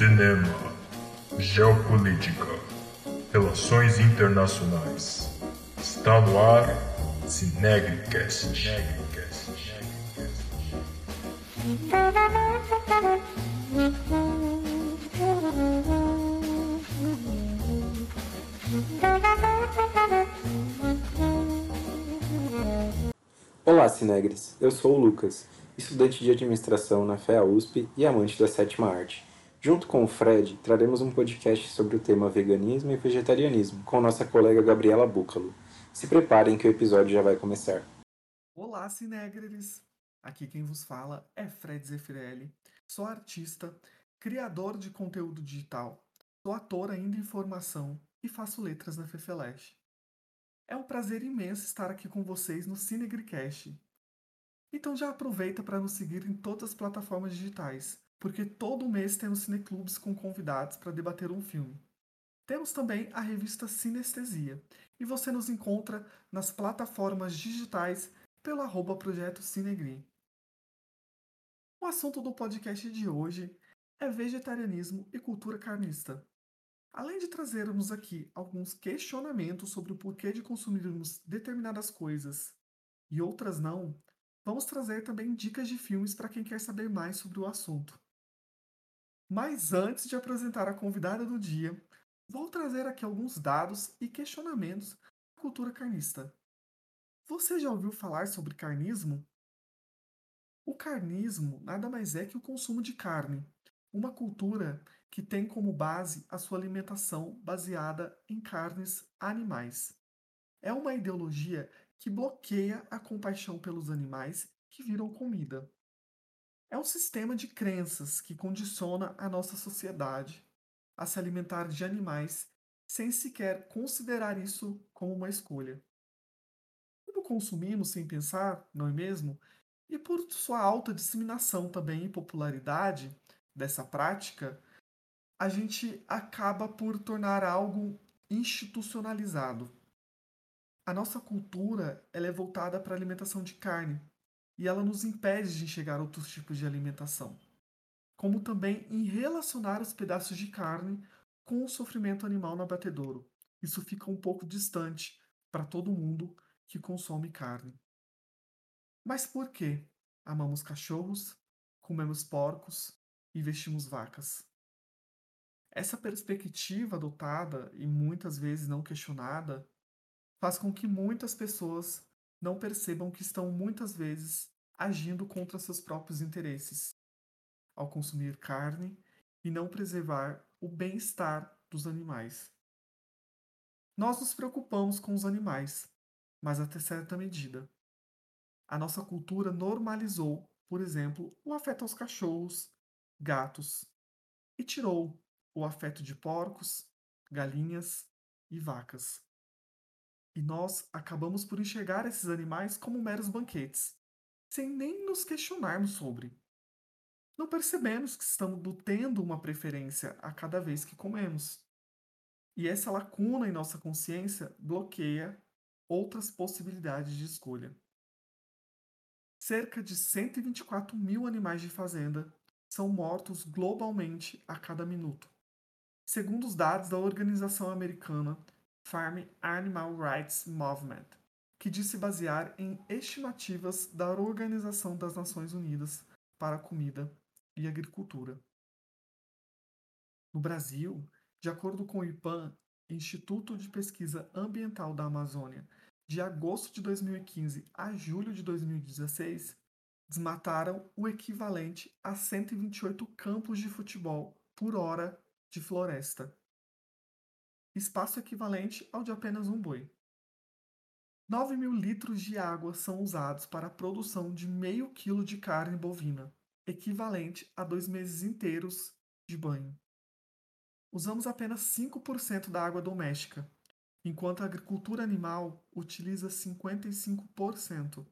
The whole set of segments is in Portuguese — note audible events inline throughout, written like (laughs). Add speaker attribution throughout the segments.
Speaker 1: cinema, geopolítica, relações internacionais. Está no ar Cinegricast.
Speaker 2: Olá, Cinegres. Eu sou o Lucas, estudante de administração na FEA USP e amante da sétima arte. Junto com o Fred, traremos um podcast sobre o tema veganismo e vegetarianismo com nossa colega Gabriela Búcalo. Se preparem que o episódio já vai começar.
Speaker 3: Olá, Cinegres! Aqui quem vos fala é Fred Zeffirelli. Sou artista, criador de conteúdo digital, sou ator ainda em formação e faço letras na Fefeleche. É um prazer imenso estar aqui com vocês no Cinegricast. Então já aproveita para nos seguir em todas as plataformas digitais, porque todo mês temos cineclubes com convidados para debater um filme. Temos também a revista Sinestesia, e você nos encontra nas plataformas digitais pelo arroba projeto Cinegri. O assunto do podcast de hoje é vegetarianismo e cultura carnista. Além de trazermos aqui alguns questionamentos sobre o porquê de consumirmos determinadas coisas e outras não, vamos trazer também dicas de filmes para quem quer saber mais sobre o assunto. Mas antes de apresentar a convidada do dia, vou trazer aqui alguns dados e questionamentos da cultura carnista. Você já ouviu falar sobre carnismo? O carnismo nada mais é que o consumo de carne, uma cultura que tem como base a sua alimentação baseada em carnes animais. É uma ideologia que bloqueia a compaixão pelos animais que viram comida. É um sistema de crenças que condiciona a nossa sociedade a se alimentar de animais sem sequer considerar isso como uma escolha. Como consumimos sem pensar, não é mesmo? E por sua alta disseminação também e popularidade dessa prática, a gente acaba por tornar algo institucionalizado. A nossa cultura ela é voltada para a alimentação de carne e ela nos impede de enxergar outros tipos de alimentação, como também em relacionar os pedaços de carne com o sofrimento animal no abatedouro. Isso fica um pouco distante para todo mundo que consome carne. Mas por que amamos cachorros, comemos porcos e vestimos vacas? Essa perspectiva adotada e muitas vezes não questionada faz com que muitas pessoas não percebam que estão muitas vezes agindo contra seus próprios interesses ao consumir carne e não preservar o bem-estar dos animais. Nós nos preocupamos com os animais, mas até certa medida. A nossa cultura normalizou, por exemplo, o afeto aos cachorros, gatos e tirou o afeto de porcos, galinhas e vacas. E nós acabamos por enxergar esses animais como meros banquetes, sem nem nos questionarmos sobre. Não percebemos que estamos tendo uma preferência a cada vez que comemos. E essa lacuna em nossa consciência bloqueia outras possibilidades de escolha. Cerca de 124 mil animais de fazenda são mortos globalmente a cada minuto segundo os dados da organização americana Farm Animal Rights Movement, que diz se basear em estimativas da Organização das Nações Unidas para a Comida e Agricultura. No Brasil, de acordo com o IPAM, Instituto de Pesquisa Ambiental da Amazônia, de agosto de 2015 a julho de 2016, desmataram o equivalente a 128 campos de futebol por hora de floresta, espaço equivalente ao de apenas um boi. 9 mil litros de água são usados para a produção de meio quilo de carne bovina, equivalente a dois meses inteiros de banho. Usamos apenas 5% da água doméstica, enquanto a agricultura animal utiliza 55%.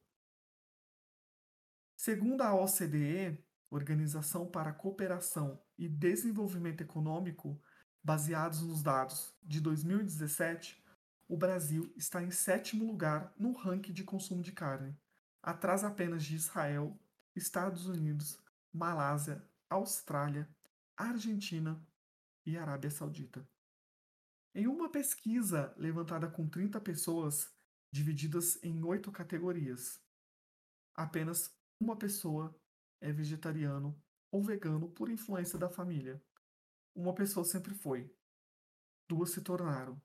Speaker 3: Segundo a OCDE, Organização para a Cooperação e Desenvolvimento Econômico, baseados nos dados de 2017, o Brasil está em sétimo lugar no ranking de consumo de carne, atrás apenas de Israel, Estados Unidos, Malásia, Austrália, Argentina e Arábia Saudita. Em uma pesquisa levantada com 30 pessoas, divididas em oito categorias, apenas uma pessoa é vegetariano ou vegano por influência da família. Uma pessoa sempre foi. Duas se tornaram.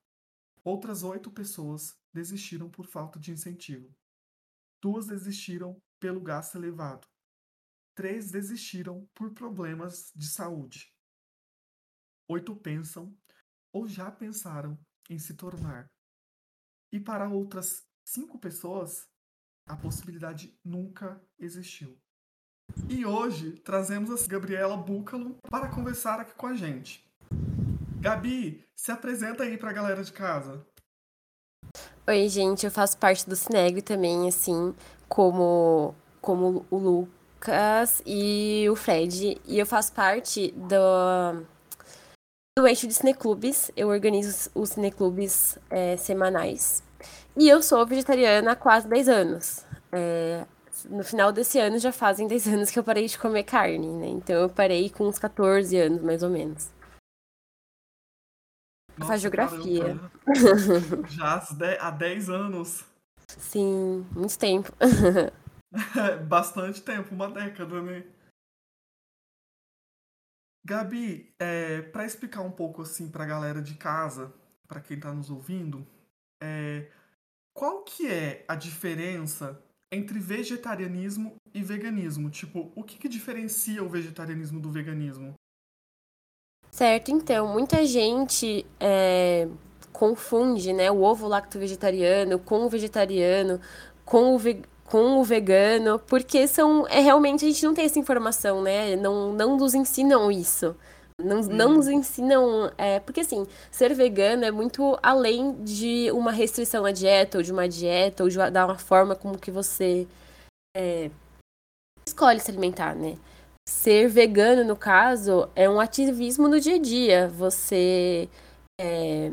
Speaker 3: Outras oito pessoas desistiram por falta de incentivo. Duas desistiram pelo gasto elevado. Três desistiram por problemas de saúde. Oito pensam ou já pensaram em se tornar. E para outras cinco pessoas, a possibilidade nunca existiu. E hoje trazemos a Gabriela Búcalo para conversar aqui com a gente. Gabi, se apresenta aí para a galera de casa.
Speaker 4: Oi, gente, eu faço parte do Cinegre também, assim, como, como o Lucas e o Fred. E eu faço parte do, do eixo de cineclubes. Eu organizo os cineclubes é, semanais. E eu sou vegetariana há quase 10 anos. É, no final desse ano já fazem 10 (laughs) anos que eu parei de comer carne, né? Então eu parei com uns 14 anos, mais ou menos. Nossa, Faz geografia.
Speaker 3: Caramba. (laughs) já há 10 anos.
Speaker 4: Sim, muito tempo. (laughs)
Speaker 3: Bastante tempo, uma década, né? Gabi, é, para explicar um pouco assim para a galera de casa, para quem está nos ouvindo, é, qual que é a diferença entre vegetarianismo e veganismo? Tipo, o que, que diferencia o vegetarianismo do veganismo?
Speaker 4: Certo, então, muita gente é, confunde né, o ovo lacto vegetariano com o vegetariano, com o, ve com o vegano, porque são. É, realmente a gente não tem essa informação, né? Não, não nos ensinam isso. Não, hum. não nos ensinam. É, porque, assim, ser vegano é muito além de uma restrição à dieta, ou de uma dieta, ou de dar uma forma como que você é, escolhe se alimentar, né? Ser vegano, no caso, é um ativismo no dia a dia. Você é,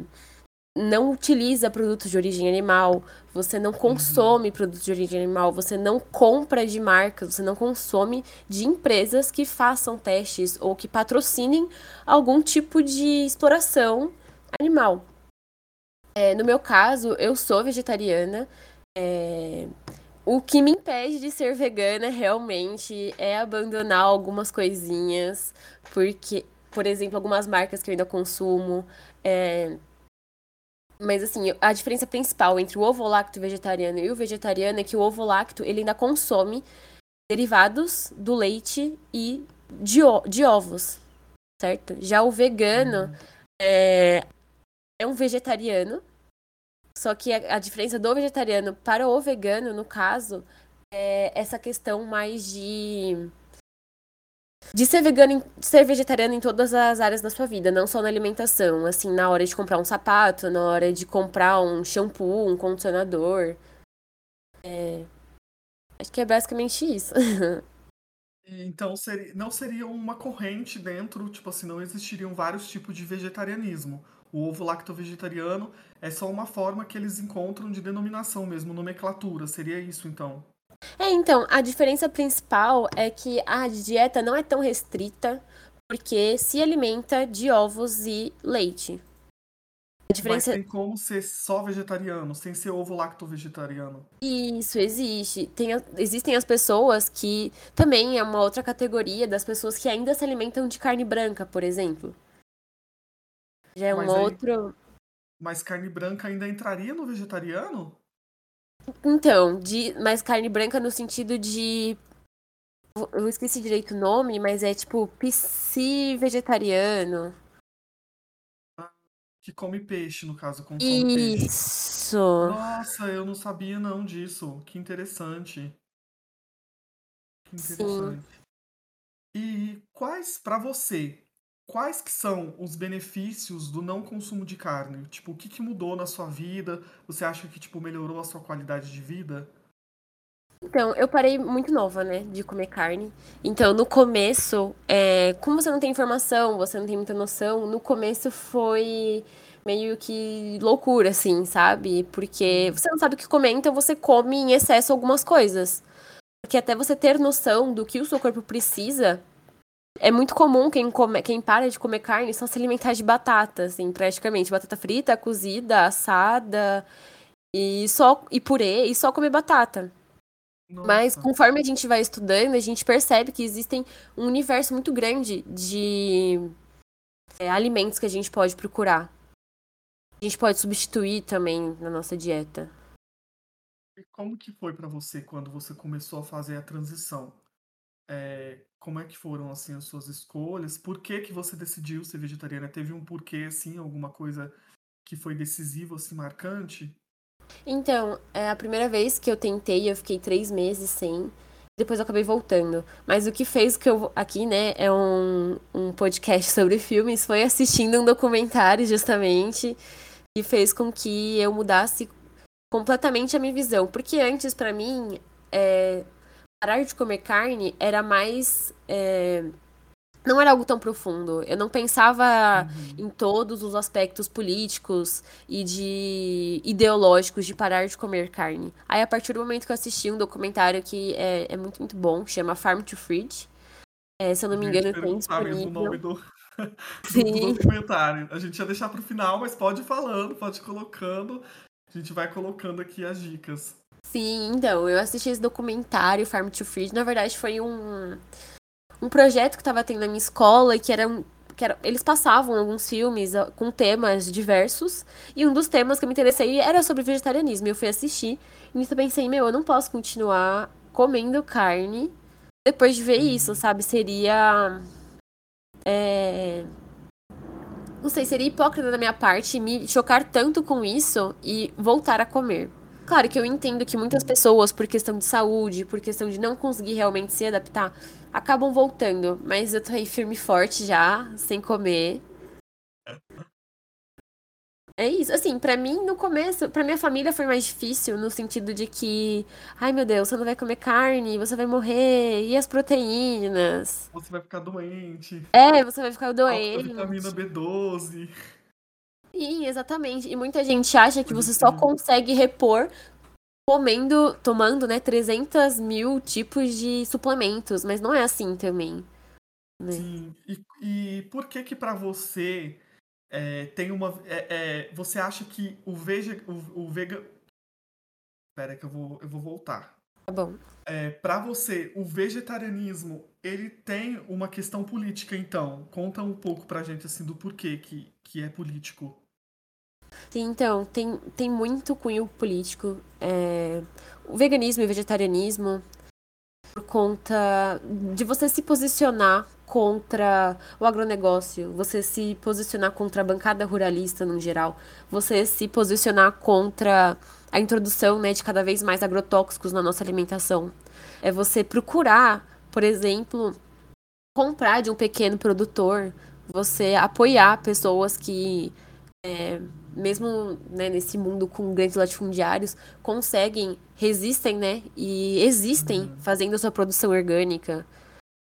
Speaker 4: não utiliza produtos de origem animal, você não consome uhum. produtos de origem animal, você não compra de marcas, você não consome de empresas que façam testes ou que patrocinem algum tipo de exploração animal. É, no meu caso, eu sou vegetariana. É, o que me impede de ser vegana realmente é abandonar algumas coisinhas, porque, por exemplo, algumas marcas que eu ainda consumo. É, mas assim, a diferença principal entre o ovo lacto vegetariano e o vegetariano é que o ovo lacto ele ainda consome derivados do leite e de, de ovos, certo? Já o vegano uhum. é, é um vegetariano, só que a, a, diferença do vegetariano para o vegano, no caso, é essa questão mais de de ser vegano, de ser vegetariano em todas as áreas da sua vida, não só na alimentação, assim, na hora de comprar um sapato, na hora de comprar um shampoo, um condicionador. É... Acho que é basicamente isso. (laughs)
Speaker 3: então, seria, não seria uma corrente dentro, tipo assim, não existiriam vários tipos de vegetarianismo. O ovo lacto-vegetariano é só uma forma que eles encontram de denominação mesmo, nomenclatura. Seria isso, então?
Speaker 4: É, então, a diferença principal é que a dieta não é tão restrita porque se alimenta de ovos e leite.
Speaker 3: A diferença... Mas tem como ser só vegetariano, sem ser ovo lacto vegetariano.
Speaker 4: Isso, existe. Tem, existem as pessoas que também é uma outra categoria das pessoas que ainda se alimentam de carne branca, por exemplo. Já é um outro.
Speaker 3: Mas carne branca ainda entraria no vegetariano?
Speaker 4: Então, de mais carne branca no sentido de. Eu esqueci direito o nome, mas é tipo psi vegetariano.
Speaker 3: Que come peixe, no caso, Isso. Nossa, eu não sabia não disso. Que interessante. Que interessante. Sim. E quais, para você, quais que são os benefícios do não consumo de carne? Tipo, o que, que mudou na sua vida? Você acha que, tipo, melhorou a sua qualidade de vida?
Speaker 4: Então, eu parei muito nova, né, de comer carne. Então, no começo, é, como você não tem informação, você não tem muita noção, no começo foi meio que loucura, assim, sabe? Porque você não sabe o que comer, então você come em excesso algumas coisas. Porque até você ter noção do que o seu corpo precisa, é muito comum quem, come, quem para de comer carne só se alimentar de batata, assim, praticamente. Batata frita, cozida, assada, e só e purê, e só comer batata. Nossa. Mas conforme a gente vai estudando, a gente percebe que existem um universo muito grande de é, alimentos que a gente pode procurar. A gente pode substituir também na nossa dieta.
Speaker 3: E como que foi para você quando você começou a fazer a transição? É, como é que foram assim as suas escolhas? Por que que você decidiu ser vegetariana? Teve um porquê assim, alguma coisa que foi decisivo assim marcante?
Speaker 4: Então, é a primeira vez que eu tentei, eu fiquei três meses sem. Depois eu acabei voltando. Mas o que fez que eu. Aqui, né, é um, um podcast (laughs) sobre filmes, foi assistindo um documentário, justamente, que fez com que eu mudasse completamente a minha visão. Porque antes, para mim, é, parar de comer carne era mais. É, não era algo tão profundo. Eu não pensava uhum. em todos os aspectos políticos e de ideológicos de parar de comer carne. Aí, a partir do momento que eu assisti um documentário que é, é muito, muito bom, chama Farm to Fridge. É, se eu não me engano, tem disponível. o nome do, (laughs)
Speaker 3: Sim. do documentário. A gente ia deixar para o final, mas pode ir falando, pode ir colocando. A gente vai colocando aqui as dicas.
Speaker 4: Sim, então, eu assisti esse documentário, Farm to Fridge. Na verdade, foi um um projeto que estava tendo na minha escola e que era era, eles passavam alguns filmes ah, com temas diversos, e um dos temas que eu me interessei era sobre vegetarianismo. Eu fui assistir, e nisso eu pensei, meu, eu não posso continuar comendo carne depois de ver isso, sabe? Seria. É... Não sei, seria hipócrita da minha parte me chocar tanto com isso e voltar a comer. Claro que eu entendo que muitas pessoas, por questão de saúde, por questão de não conseguir realmente se adaptar, acabam voltando. Mas eu tô aí firme e forte já, sem comer. É isso. Assim, para mim, no começo, para minha família foi mais difícil, no sentido de que, ai meu Deus, você não vai comer carne, você vai morrer, e as proteínas?
Speaker 3: Você vai ficar doente.
Speaker 4: É, você vai ficar doente.
Speaker 3: vitamina B12.
Speaker 4: Sim, exatamente. E muita gente acha que você só consegue repor comendo, tomando, né, 300 mil tipos de suplementos, mas não é assim também.
Speaker 3: Né? Sim, e, e por que que para você é, tem uma... É, é, você acha que o, vege, o, o vega... Espera que eu vou, eu vou voltar.
Speaker 4: Tá bom.
Speaker 3: É, para você, o vegetarianismo, ele tem uma questão política, então. Conta um pouco pra gente, assim, do porquê que, que é político.
Speaker 4: Então, tem, tem muito cunho político. É, o veganismo e o vegetarianismo, por conta de você se posicionar contra o agronegócio, você se posicionar contra a bancada ruralista no geral, você se posicionar contra a introdução né, de cada vez mais agrotóxicos na nossa alimentação. É você procurar, por exemplo, comprar de um pequeno produtor, você apoiar pessoas que é, mesmo né, nesse mundo com grandes latifundiários, conseguem, resistem, né? E existem uhum. fazendo a sua produção orgânica.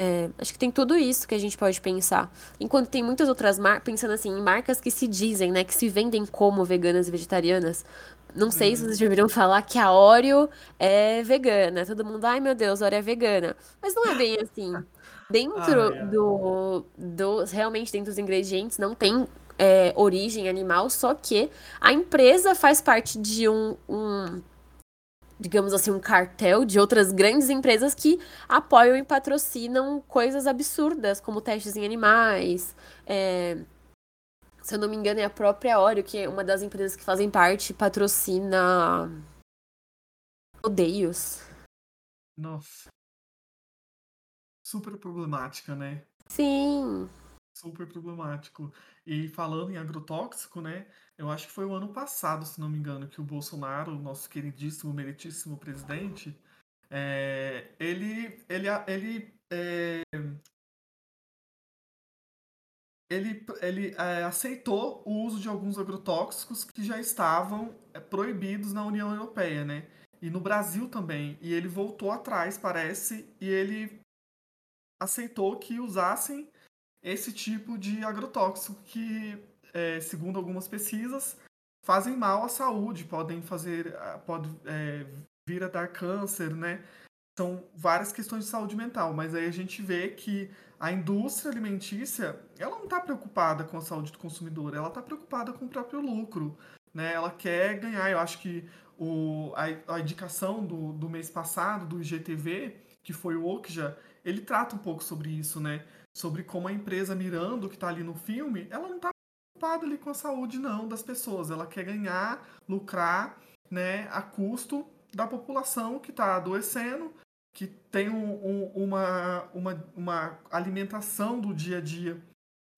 Speaker 4: É, acho que tem tudo isso que a gente pode pensar. Enquanto tem muitas outras marcas, pensando assim, em marcas que se dizem, né, que se vendem como veganas e vegetarianas. Não sei uhum. se vocês já ouviram falar que a Oreo é vegana. Todo mundo, ai meu Deus, a Oreo é vegana. Mas não é bem assim. (laughs) Dentro ah, é. do, do. Realmente, dentro dos ingredientes, não tem é, origem animal, só que a empresa faz parte de um, um digamos assim, um cartel de outras grandes empresas que apoiam e patrocinam coisas absurdas, como testes em animais. É... Se eu não me engano, é a própria Oreo, que é uma das empresas que fazem parte, patrocina rodeios.
Speaker 3: Nossa. Super problemática, né?
Speaker 4: Sim.
Speaker 3: Super problemático. E falando em agrotóxico, né? Eu acho que foi o ano passado, se não me engano, que o Bolsonaro, nosso queridíssimo, meritíssimo presidente, é, ele, ele, ele, é, ele, ele é, aceitou o uso de alguns agrotóxicos que já estavam proibidos na União Europeia, né? E no Brasil também. E ele voltou atrás, parece, e ele aceitou que usassem esse tipo de agrotóxico que, é, segundo algumas pesquisas, fazem mal à saúde, podem fazer, pode é, vir a dar câncer, né? são várias questões de saúde mental, mas aí a gente vê que a indústria alimentícia, ela não está preocupada com a saúde do consumidor, ela está preocupada com o próprio lucro, né? Ela quer ganhar. Eu acho que o, a, a indicação do, do mês passado, do IGTV, que foi o Okja, ele trata um pouco sobre isso, né? Sobre como a empresa Mirando, que está ali no filme, ela não está preocupada ali com a saúde, não, das pessoas. Ela quer ganhar, lucrar, né, a custo da população que está adoecendo, que tem um, um, uma, uma, uma alimentação do dia a dia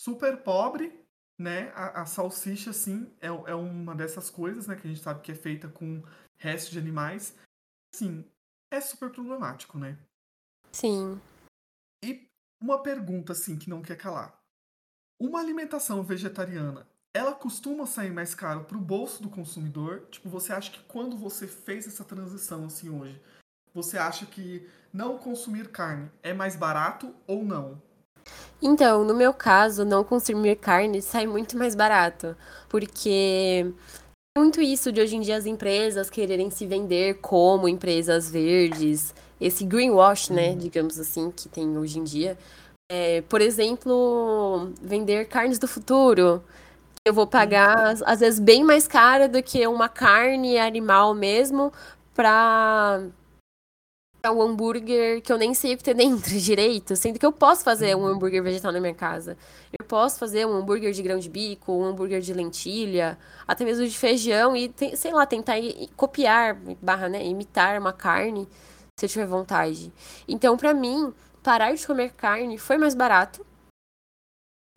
Speaker 3: super pobre, né? A, a, salsicha, sim, é, é uma dessas coisas, né? Que a gente sabe que é feita com restos de animais. Sim, é super problemático, né?
Speaker 4: Sim.
Speaker 3: Uma pergunta, assim, que não quer calar. Uma alimentação vegetariana, ela costuma sair mais caro para o bolso do consumidor? Tipo, você acha que quando você fez essa transição, assim, hoje, você acha que não consumir carne é mais barato ou não?
Speaker 4: Então, no meu caso, não consumir carne sai muito mais barato, porque muito isso de hoje em dia as empresas quererem se vender como empresas verdes, esse greenwash, né, uhum. digamos assim, que tem hoje em dia. É, por exemplo, vender carnes do futuro. Eu vou pagar, às vezes, bem mais cara do que uma carne animal mesmo, para um hambúrguer que eu nem sei o que tem (laughs) dentro direito, sendo que eu posso fazer um hambúrguer vegetal na minha casa. Eu posso fazer um hambúrguer de grão de bico, um hambúrguer de lentilha, até mesmo de feijão e, sei lá, tentar copiar, barra, né, imitar uma carne, se eu tiver vontade. Então, para mim, parar de comer carne foi mais barato.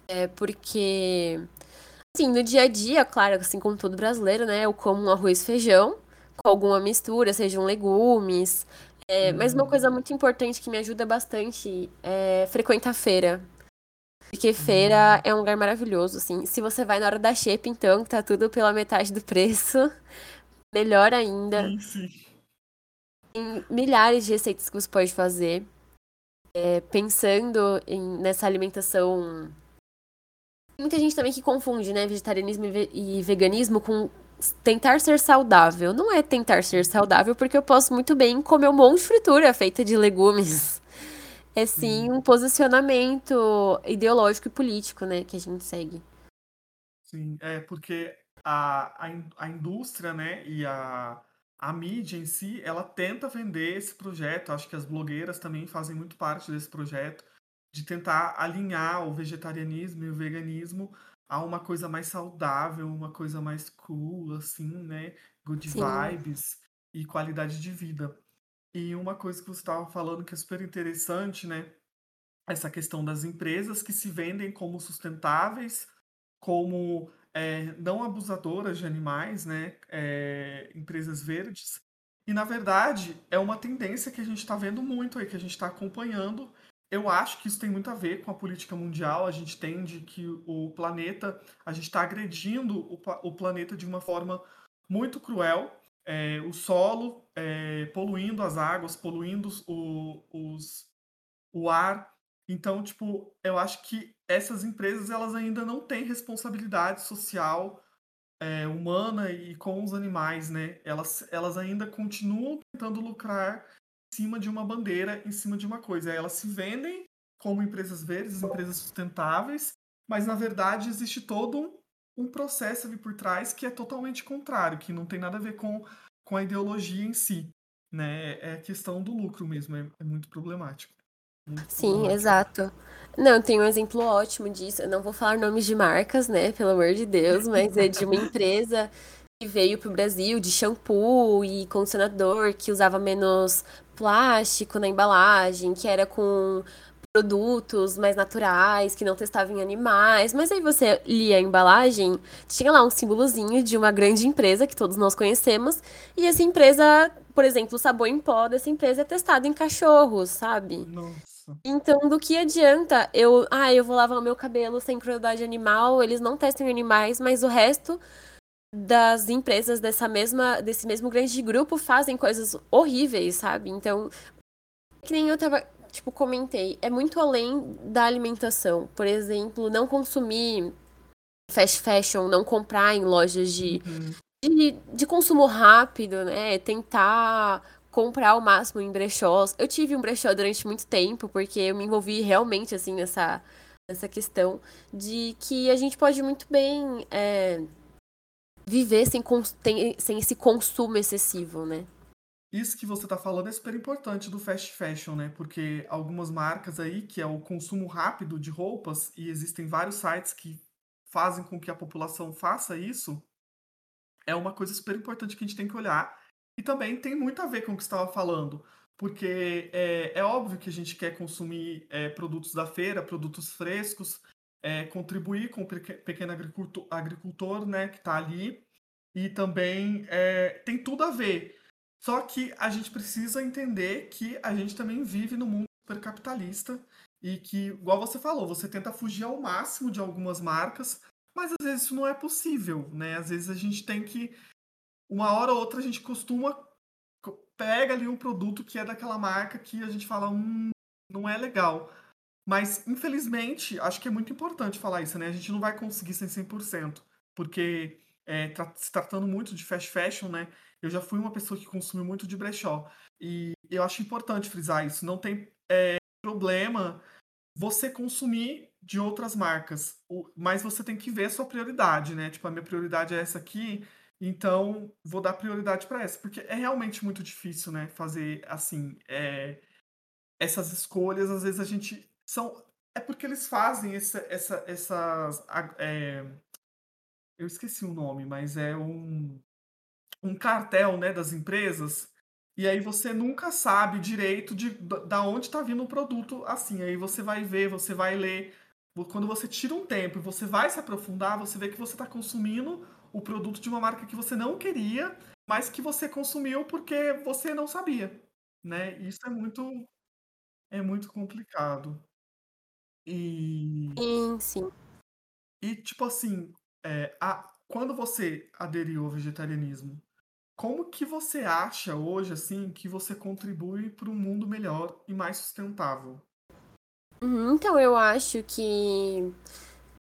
Speaker 4: É porque, assim, no dia a dia, claro, assim como todo brasileiro, né, eu como um arroz e feijão com alguma mistura, sejam legumes, é, mas uma coisa muito importante que me ajuda bastante é frequentar feira. Porque feira hum. é um lugar maravilhoso, assim. Se você vai na hora da shape, então, que tá tudo pela metade do preço, (laughs) melhor ainda. Sim, sim. Tem milhares de receitas que você pode fazer. É, pensando em, nessa alimentação. Tem muita gente também que confunde, né, vegetarianismo e, ve e veganismo com tentar ser saudável. Não é tentar ser saudável, porque eu posso muito bem comer um monte de fritura feita de legumes. É sim um posicionamento ideológico e político, né, que a gente segue.
Speaker 3: Sim, é porque a, a, a indústria, né, e a, a mídia em si, ela tenta vender esse projeto. Acho que as blogueiras também fazem muito parte desse projeto de tentar alinhar o vegetarianismo e o veganismo a uma coisa mais saudável, uma coisa mais cool, assim, né? Good Sim. vibes e qualidade de vida. E uma coisa que você estava falando que é super interessante, né? Essa questão das empresas que se vendem como sustentáveis, como é, não abusadoras de animais, né? É, empresas verdes. E, na verdade, é uma tendência que a gente está vendo muito aí, que a gente está acompanhando eu acho que isso tem muito a ver com a política mundial. A gente tende que o planeta, a gente está agredindo o, o, planeta de uma forma muito cruel. É, o solo é, poluindo as águas, poluindo o, os, o ar. Então, tipo, eu acho que essas empresas elas ainda não têm responsabilidade social é, humana e com os animais, né? Elas, elas ainda continuam tentando lucrar cima de uma bandeira, em cima de uma coisa. Elas se vendem como empresas verdes, empresas sustentáveis, mas na verdade existe todo um, processo ali por trás que é totalmente contrário, que não tem nada a ver com, com a ideologia em si. Né? É a questão do lucro mesmo, é, é muito problemático.
Speaker 4: Muito Sim, problemático. exato. Não, tem um exemplo ótimo disso. Eu não vou falar nomes de marcas, né? Pelo amor de Deus, mas é de uma (laughs) empresa que veio para o Brasil de shampoo e condicionador que usava menos plástico na embalagem, que era com produtos mais naturais, que não testavam em animais. Mas aí você lia a embalagem, tinha lá um símbolozinho de uma grande empresa que todos nós conhecemos, e essa empresa, por exemplo, o sabão em pó dessa empresa é testado em cachorros, sabe?
Speaker 3: Nossa.
Speaker 4: Então, do que adianta eu, ah, eu vou lavar o meu cabelo sem crueldade animal, eles não testam em animais, mas o resto das empresas dessa mesma, desse mesmo grande grupo fazem coisas horríveis, sabe? Então, que nem eu tava, tipo, comentei, é muito além da alimentação. Por exemplo, não consumir fast fashion, não comprar em lojas de, uhum. de, de, consumo rápido, né? Tentar comprar o máximo em brechós. Eu tive um brechó durante muito tempo, porque eu me envolvi realmente, assim, nessa, nessa questão de que a gente pode muito bem é, viver sem, sem esse consumo excessivo, né?
Speaker 3: Isso que você está falando é super importante do fast fashion, né? Porque algumas marcas aí, que é o consumo rápido de roupas, e existem vários sites que fazem com que a população faça isso, é uma coisa super importante que a gente tem que olhar. E também tem muito a ver com o que você estava falando, porque é, é, óbvio que a gente quer consumir é, produtos da feira, produtos frescos, é, contribuir com o pequeno agricultor, agricultor né, que está ali, e também é, tem tudo a ver. Só que a gente precisa entender que a gente também vive no mundo supercapitalista e que, igual você falou, você tenta fugir ao máximo de algumas marcas, mas às vezes isso não é possível, né? Às vezes a gente tem que uma hora ou outra a gente costuma pega ali um produto que é daquela marca que a gente fala, hum, não é legal. Mas, infelizmente, acho que é muito importante falar isso, né? A gente não vai conseguir ser 100%, porque é, tra se tratando muito de fast fashion, né? Eu já fui uma pessoa que consumiu muito de brechó. E eu acho importante frisar isso. Não tem é, problema você consumir de outras marcas, mas você tem que ver a sua prioridade, né? Tipo, a minha prioridade é essa aqui, então, vou dar prioridade para essa, porque é realmente muito difícil, né? Fazer assim, é, essas escolhas, às vezes a gente são é porque eles fazem essa, essa, essas é, eu esqueci o nome, mas é um um cartel, né, das empresas. E aí você nunca sabe direito de da onde está vindo o produto assim. Aí você vai ver, você vai ler. Quando você tira um tempo e você vai se aprofundar, você vê que você está consumindo o produto de uma marca que você não queria, mas que você consumiu porque você não sabia, né? Isso é muito é muito complicado. E
Speaker 4: Sim, sim.
Speaker 3: e tipo assim, é, a, quando você aderiu ao vegetarianismo, como que você acha hoje assim que você contribui para um mundo melhor e mais sustentável?
Speaker 4: Uhum, então eu acho que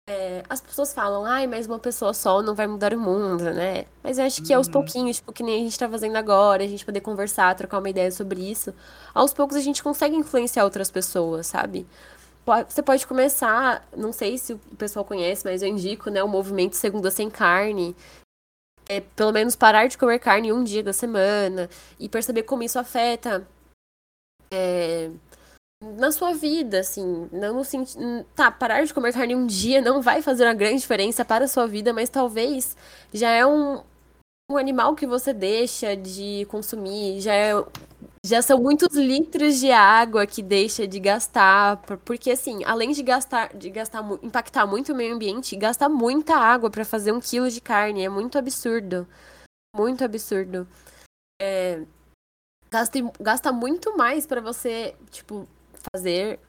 Speaker 4: é, as pessoas falam, ai, mas uma pessoa só não vai mudar o mundo, né? Mas eu acho que aos
Speaker 3: Uhum.
Speaker 4: pouquinhos, tipo, que nem a gente tá fazendo agora, a gente poder conversar, trocar uma ideia sobre isso, aos poucos a gente consegue influenciar outras pessoas, sabe? Você pode começar, não sei se o pessoal conhece, mas eu indico, né, o movimento Segunda Sem Carne. É, pelo menos parar de comer carne um dia da semana e perceber como isso afeta é, na sua vida, assim, não no sentido. Tá, parar de comer carne um dia não vai fazer uma grande diferença para a sua vida, mas talvez já é um, um animal que você deixa de consumir, já é, já são muitos litros de água que deixa de gastar, por- porque assim, além de gastar, de gastar, impactar muito o meio ambiente, gasta muita água para fazer um quilo de carne, é muito absurdo, muito absurdo. É, gasta, gasta muito mais para você, tipo, fazer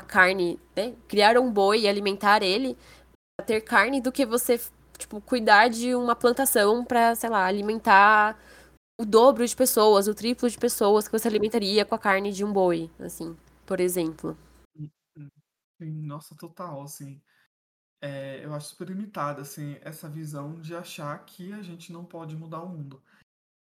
Speaker 4: a carne, né? Criar um boi e alimentar ele ter carne do que você, tipo, cuidar de uma plantação pra, sei lá, alimentar o dobro de pessoas, o triplo de pessoas que você alimentaria com a carne de um boi, assim, por exemplo.
Speaker 3: Nossa, total, assim. É, eu acho super limitada, assim, essa visão de achar que a gente não pode mudar o mundo.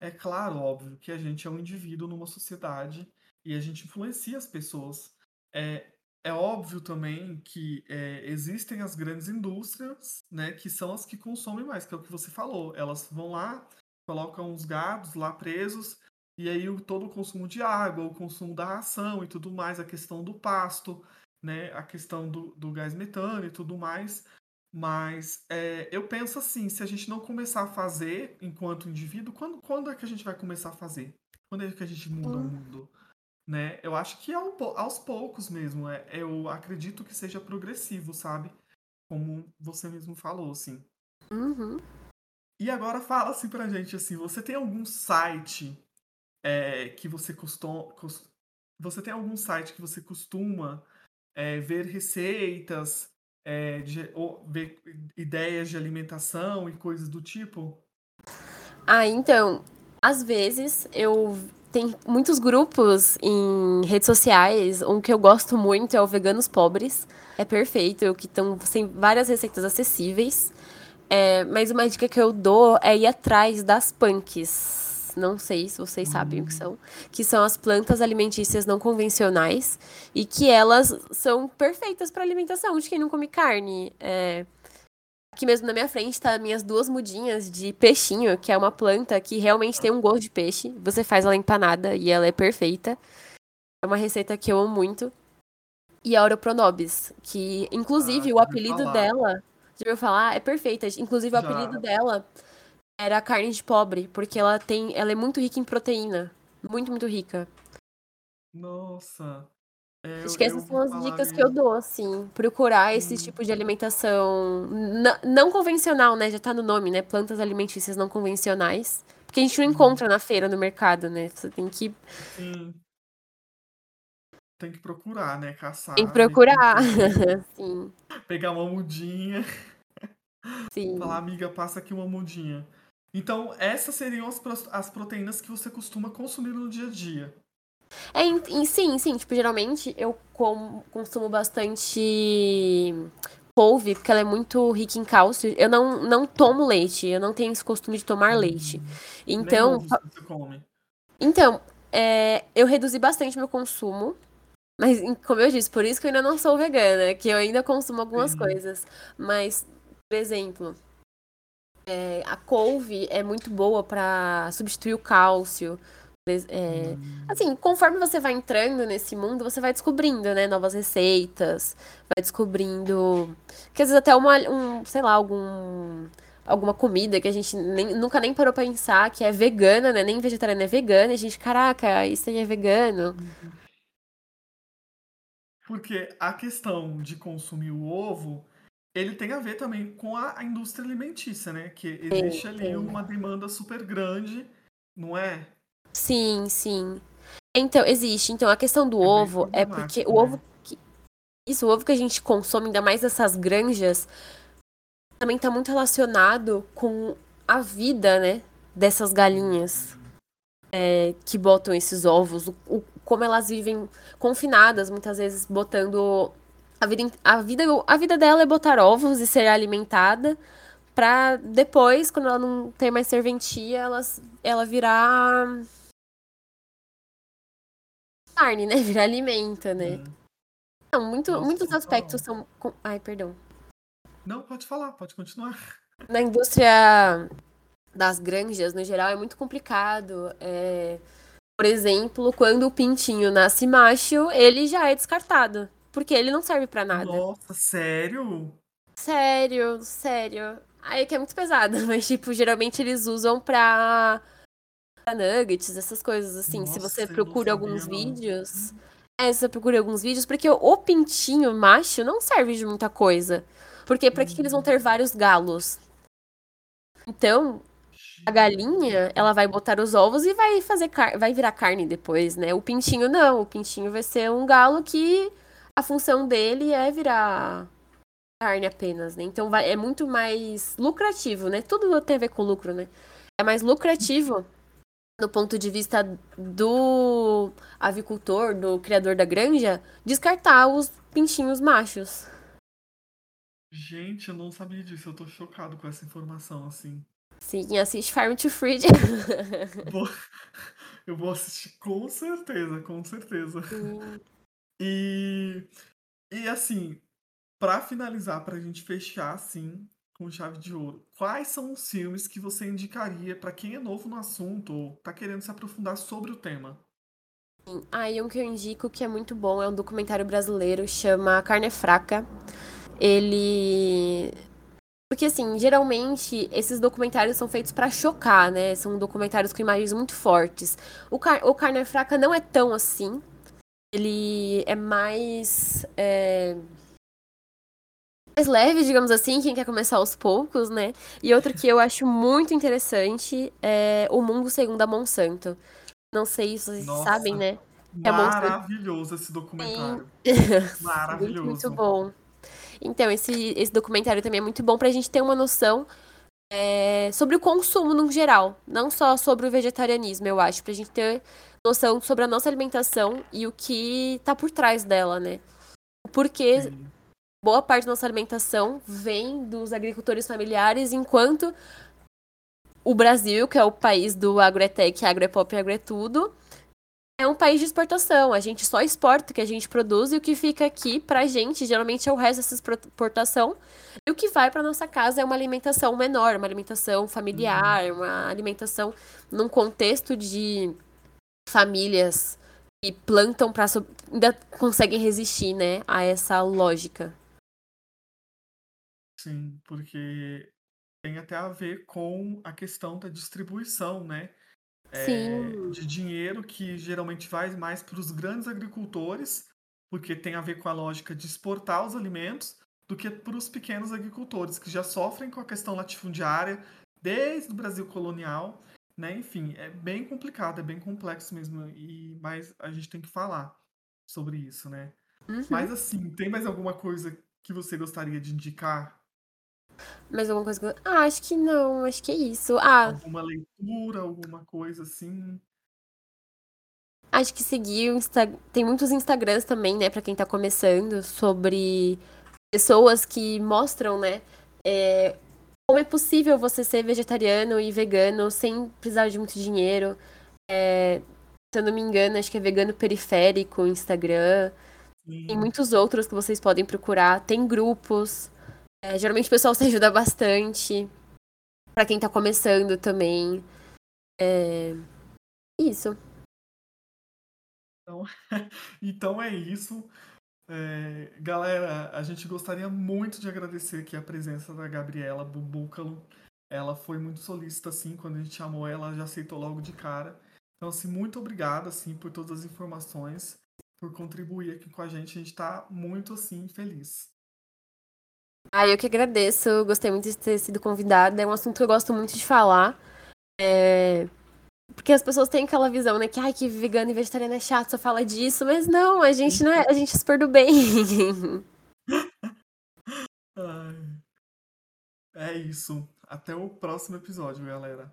Speaker 3: É claro, óbvio, que a gente é um indivíduo numa sociedade e a gente influencia as pessoas. É, é óbvio também que é, existem as grandes indústrias, né, que são as que consomem mais, que é o que você falou. Elas vão lá, colocam os gados lá presos, e aí o, todo o consumo de água, o consumo da ração e tudo mais, a questão do pasto, né, a questão do, do gás metano e tudo mais. Mas é, eu penso assim, se a gente não começar a fazer enquanto indivíduo, quando, quando é que a gente vai começar a fazer? Quando é que a gente muda o
Speaker 4: Hum.
Speaker 3: mundo? Né? Eu acho que po- aos poucos mesmo. É, eu acredito que seja progressivo, sabe? Como você mesmo falou, assim.
Speaker 4: Uhum.
Speaker 3: E agora fala assim pra gente, assim, você tem algum site é, que você costuma... Você tem algum site que você costuma é, ver receitas, é, de, ou ver ideias de alimentação e coisas do tipo?
Speaker 4: Ah, então, às vezes eu tem muitos grupos em redes sociais, um que eu gosto muito é o Veganos Pobres. É perfeito, que estão sem várias receitas acessíveis. É, mas uma dica que eu dou é ir atrás das punks. não sei se vocês sabem o que são, que são as plantas alimentícias não convencionais e que elas são perfeitas para alimentação de quem não come carne. É... Aqui mesmo na minha frente tá minhas duas mudinhas de peixinho, que é uma planta que realmente tem um gosto de peixe. Você faz ela empanada e ela é perfeita. É uma receita que eu amo muito. E a Oropronobis, que inclusive
Speaker 3: Ah,
Speaker 4: o apelido
Speaker 3: falar.
Speaker 4: dela, já ouviu falar? É perfeita. Inclusive o
Speaker 3: Já.
Speaker 4: apelido dela era carne de pobre, porque ela tem, ela é muito rica em proteína, muito muito rica.
Speaker 3: Nossa. É,
Speaker 4: Acho que essas são as dicas que eu dou, assim, procurar esse
Speaker 3: Hum.
Speaker 4: tipo de alimentação não convencional, né? Já tá no nome, né? Plantas alimentícias não convencionais. Porque a gente não
Speaker 3: Uhum.
Speaker 4: encontra na feira, no mercado, né? Você tem que,
Speaker 3: Sim. Tem que procurar, né? Caçar.
Speaker 4: tem que
Speaker 3: quem
Speaker 4: procurar.
Speaker 3: tem. (laughs)
Speaker 4: Sim,
Speaker 3: Pegar uma mudinha.
Speaker 4: sim.
Speaker 3: Falar, amiga, passa aqui uma mudinha. Então, essas seriam as, as proteínas que você costuma consumir no dia a dia.
Speaker 4: É, em- em- sim, sim. Tipo, geralmente eu com- consumo bastante couve, porque ela é muito rica em cálcio. Eu não, não tomo leite, eu não tenho esse costume de tomar leite.
Speaker 3: Nem
Speaker 4: Então,
Speaker 3: você come.
Speaker 4: Então, é, eu reduzi bastante meu consumo. Mas, em- como eu disse, por isso que eu ainda não sou vegana, que eu ainda consumo algumas
Speaker 3: Sim.
Speaker 4: coisas. Mas, por exemplo, é, a couve é muito boa para substituir o cálcio. É, assim, conforme você vai entrando nesse mundo, você vai descobrindo, né, novas receitas, vai descobrindo, que às vezes até uma, um, sei lá, algum alguma comida que a gente nem- nunca nem parou pra pensar que é vegana, né, nem vegetariana é vegana, e a gente, caraca, isso aí é vegano.
Speaker 3: Porque a questão de consumir o ovo, ele tem a ver também com a, indústria alimentícia, né? Que existe ali
Speaker 4: tem.
Speaker 3: uma demanda super grande, não é?
Speaker 4: Sim, sim. Então, existe. Então, a questão do
Speaker 3: É
Speaker 4: ovo é porque
Speaker 3: problemático,
Speaker 4: o
Speaker 3: né?
Speaker 4: ovo que, isso, o ovo que a gente consome, ainda mais dessas granjas, também tá muito relacionado com a vida, né, dessas galinhas é, que botam esses ovos, o, o- como elas vivem confinadas, muitas vezes botando a vida, a vida, a vida dela é botar ovos e ser alimentada pra depois, quando ela não tem mais serventia, elas, ela virar carne, né? (laughs) Virar alimento, né?
Speaker 3: Hum.
Speaker 4: Não, muito,
Speaker 3: Nossa,
Speaker 4: muitos aspectos são. Ai, perdão.
Speaker 3: Não, pode falar, pode continuar.
Speaker 4: Na indústria das granjas, no geral, é muito complicado. É, Por exemplo, quando o pintinho nasce macho, ele já é descartado. Porque ele não serve pra nada.
Speaker 3: Nossa, sério?
Speaker 4: Sério, sério. Aí que é muito pesado, (laughs) mas, tipo, geralmente eles usam pra nuggets, essas coisas assim. Se
Speaker 3: Nossa,
Speaker 4: você
Speaker 3: eu não
Speaker 4: procura alguns vídeos. É, se você procura alguns vídeos, porque o, pintinho macho não serve de muita coisa. Porque pra que, que eles vão ter vários galos? Então, a galinha, ela vai botar os ovos e vai fazer car vai virar carne depois, né? O pintinho não, o pintinho vai ser um galo que a função dele é virar carne apenas, né? Então vai, é muito mais lucrativo, né? Tudo tem a ver com lucro, né? É mais lucrativo do ponto de vista do avicultor, do criador da granja, descartar os pintinhos machos.
Speaker 3: Gente, eu não sabia disso. Eu tô chocado com essa informação, assim.
Speaker 4: Sim, assiste Farm to Freed. (laughs)
Speaker 3: Vou- Eu vou assistir com certeza, com certeza. E, e assim, pra finalizar, pra gente fechar assim, com chave de ouro, quais são os filmes que você indicaria pra quem é novo no assunto ou tá querendo se aprofundar sobre o tema?
Speaker 4: Aí um que eu indico que é muito bom é um documentário brasileiro, chama Carne é Fraca. Ele. Porque, assim, geralmente esses documentários são feitos pra chocar, né? São documentários com imagens muito fortes. O, Car... o Carne é Fraca não é tão assim. Ele é mais. é, Mais leve, digamos assim, quem quer começar aos poucos, né? E outro que eu acho muito interessante é O Mundo Segundo a Monsanto. Não sei se vocês
Speaker 3: Nossa,
Speaker 4: sabem, né? É
Speaker 3: Maravilhoso esse documentário. (laughs) Maravilhoso.
Speaker 4: muito bom. Então, esse, esse documentário também é muito bom pra gente ter uma noção é, sobre o consumo no geral, não só sobre o vegetarianismo, eu acho, pra gente ter noção sobre a nossa alimentação e o que tá por trás dela, né? Porque
Speaker 3: Sim.
Speaker 4: Boa parte da nossa alimentação vem dos agricultores familiares, enquanto o Brasil, que é o país do agrotech, agropop e agrotudo, é um país de exportação. A gente só exporta o que a gente produz e o que fica aqui pra gente, geralmente é o resto dessa exportação. E o que vai para nossa casa é uma alimentação menor, uma alimentação familiar, uhum. uma alimentação num contexto de famílias que plantam para ainda conseguem resistir, né, a essa lógica.
Speaker 3: Sim, porque tem até a ver com a questão da distribuição, né? É, de dinheiro que geralmente vai mais para os grandes agricultores, porque tem a ver com a lógica de exportar os alimentos, do que para os pequenos agricultores, que já sofrem com a questão latifundiária desde o Brasil colonial. Né? Enfim, é bem complicado, é bem complexo mesmo, e mas a gente tem que falar sobre isso, né? Uhum. Mas assim, tem mais alguma coisa que você gostaria de indicar
Speaker 4: mais alguma coisa que eu... Ah, acho que não, acho que é isso. Ah,
Speaker 3: Alguma leitura, alguma coisa assim?
Speaker 4: acho que seguir o Insta... Tem muitos Instagrams também, né, pra quem tá começando, sobre pessoas que mostram, né, é, como é possível você ser vegetariano e vegano sem precisar de muito dinheiro. É, se eu não me engano, acho que é vegano periférico, Instagram. Tem muitos outros que vocês podem procurar. Tem grupos. É, geralmente o pessoal se ajuda bastante. Pra quem tá começando também. É... Isso.
Speaker 3: Então, (laughs) então é isso. É, galera, a gente gostaria muito de agradecer aqui a presença da Gabriela Bubúcalo. Ela foi muito solícita, assim, quando a gente chamou ela, ela já aceitou logo de cara. Então, assim, muito obrigada, assim, por todas as informações, por contribuir aqui com a gente. A gente tá muito, assim, feliz.
Speaker 4: Ah, eu que agradeço. Gostei muito de ter sido convidada. É um assunto que eu gosto muito de falar. É... Porque as pessoas têm aquela visão, né? Que, ai, que vegano e vegetariano é chato, só fala disso. Mas não, a gente não é. A gente é super do bem. (laughs)
Speaker 3: é isso. Até o próximo episódio, galera.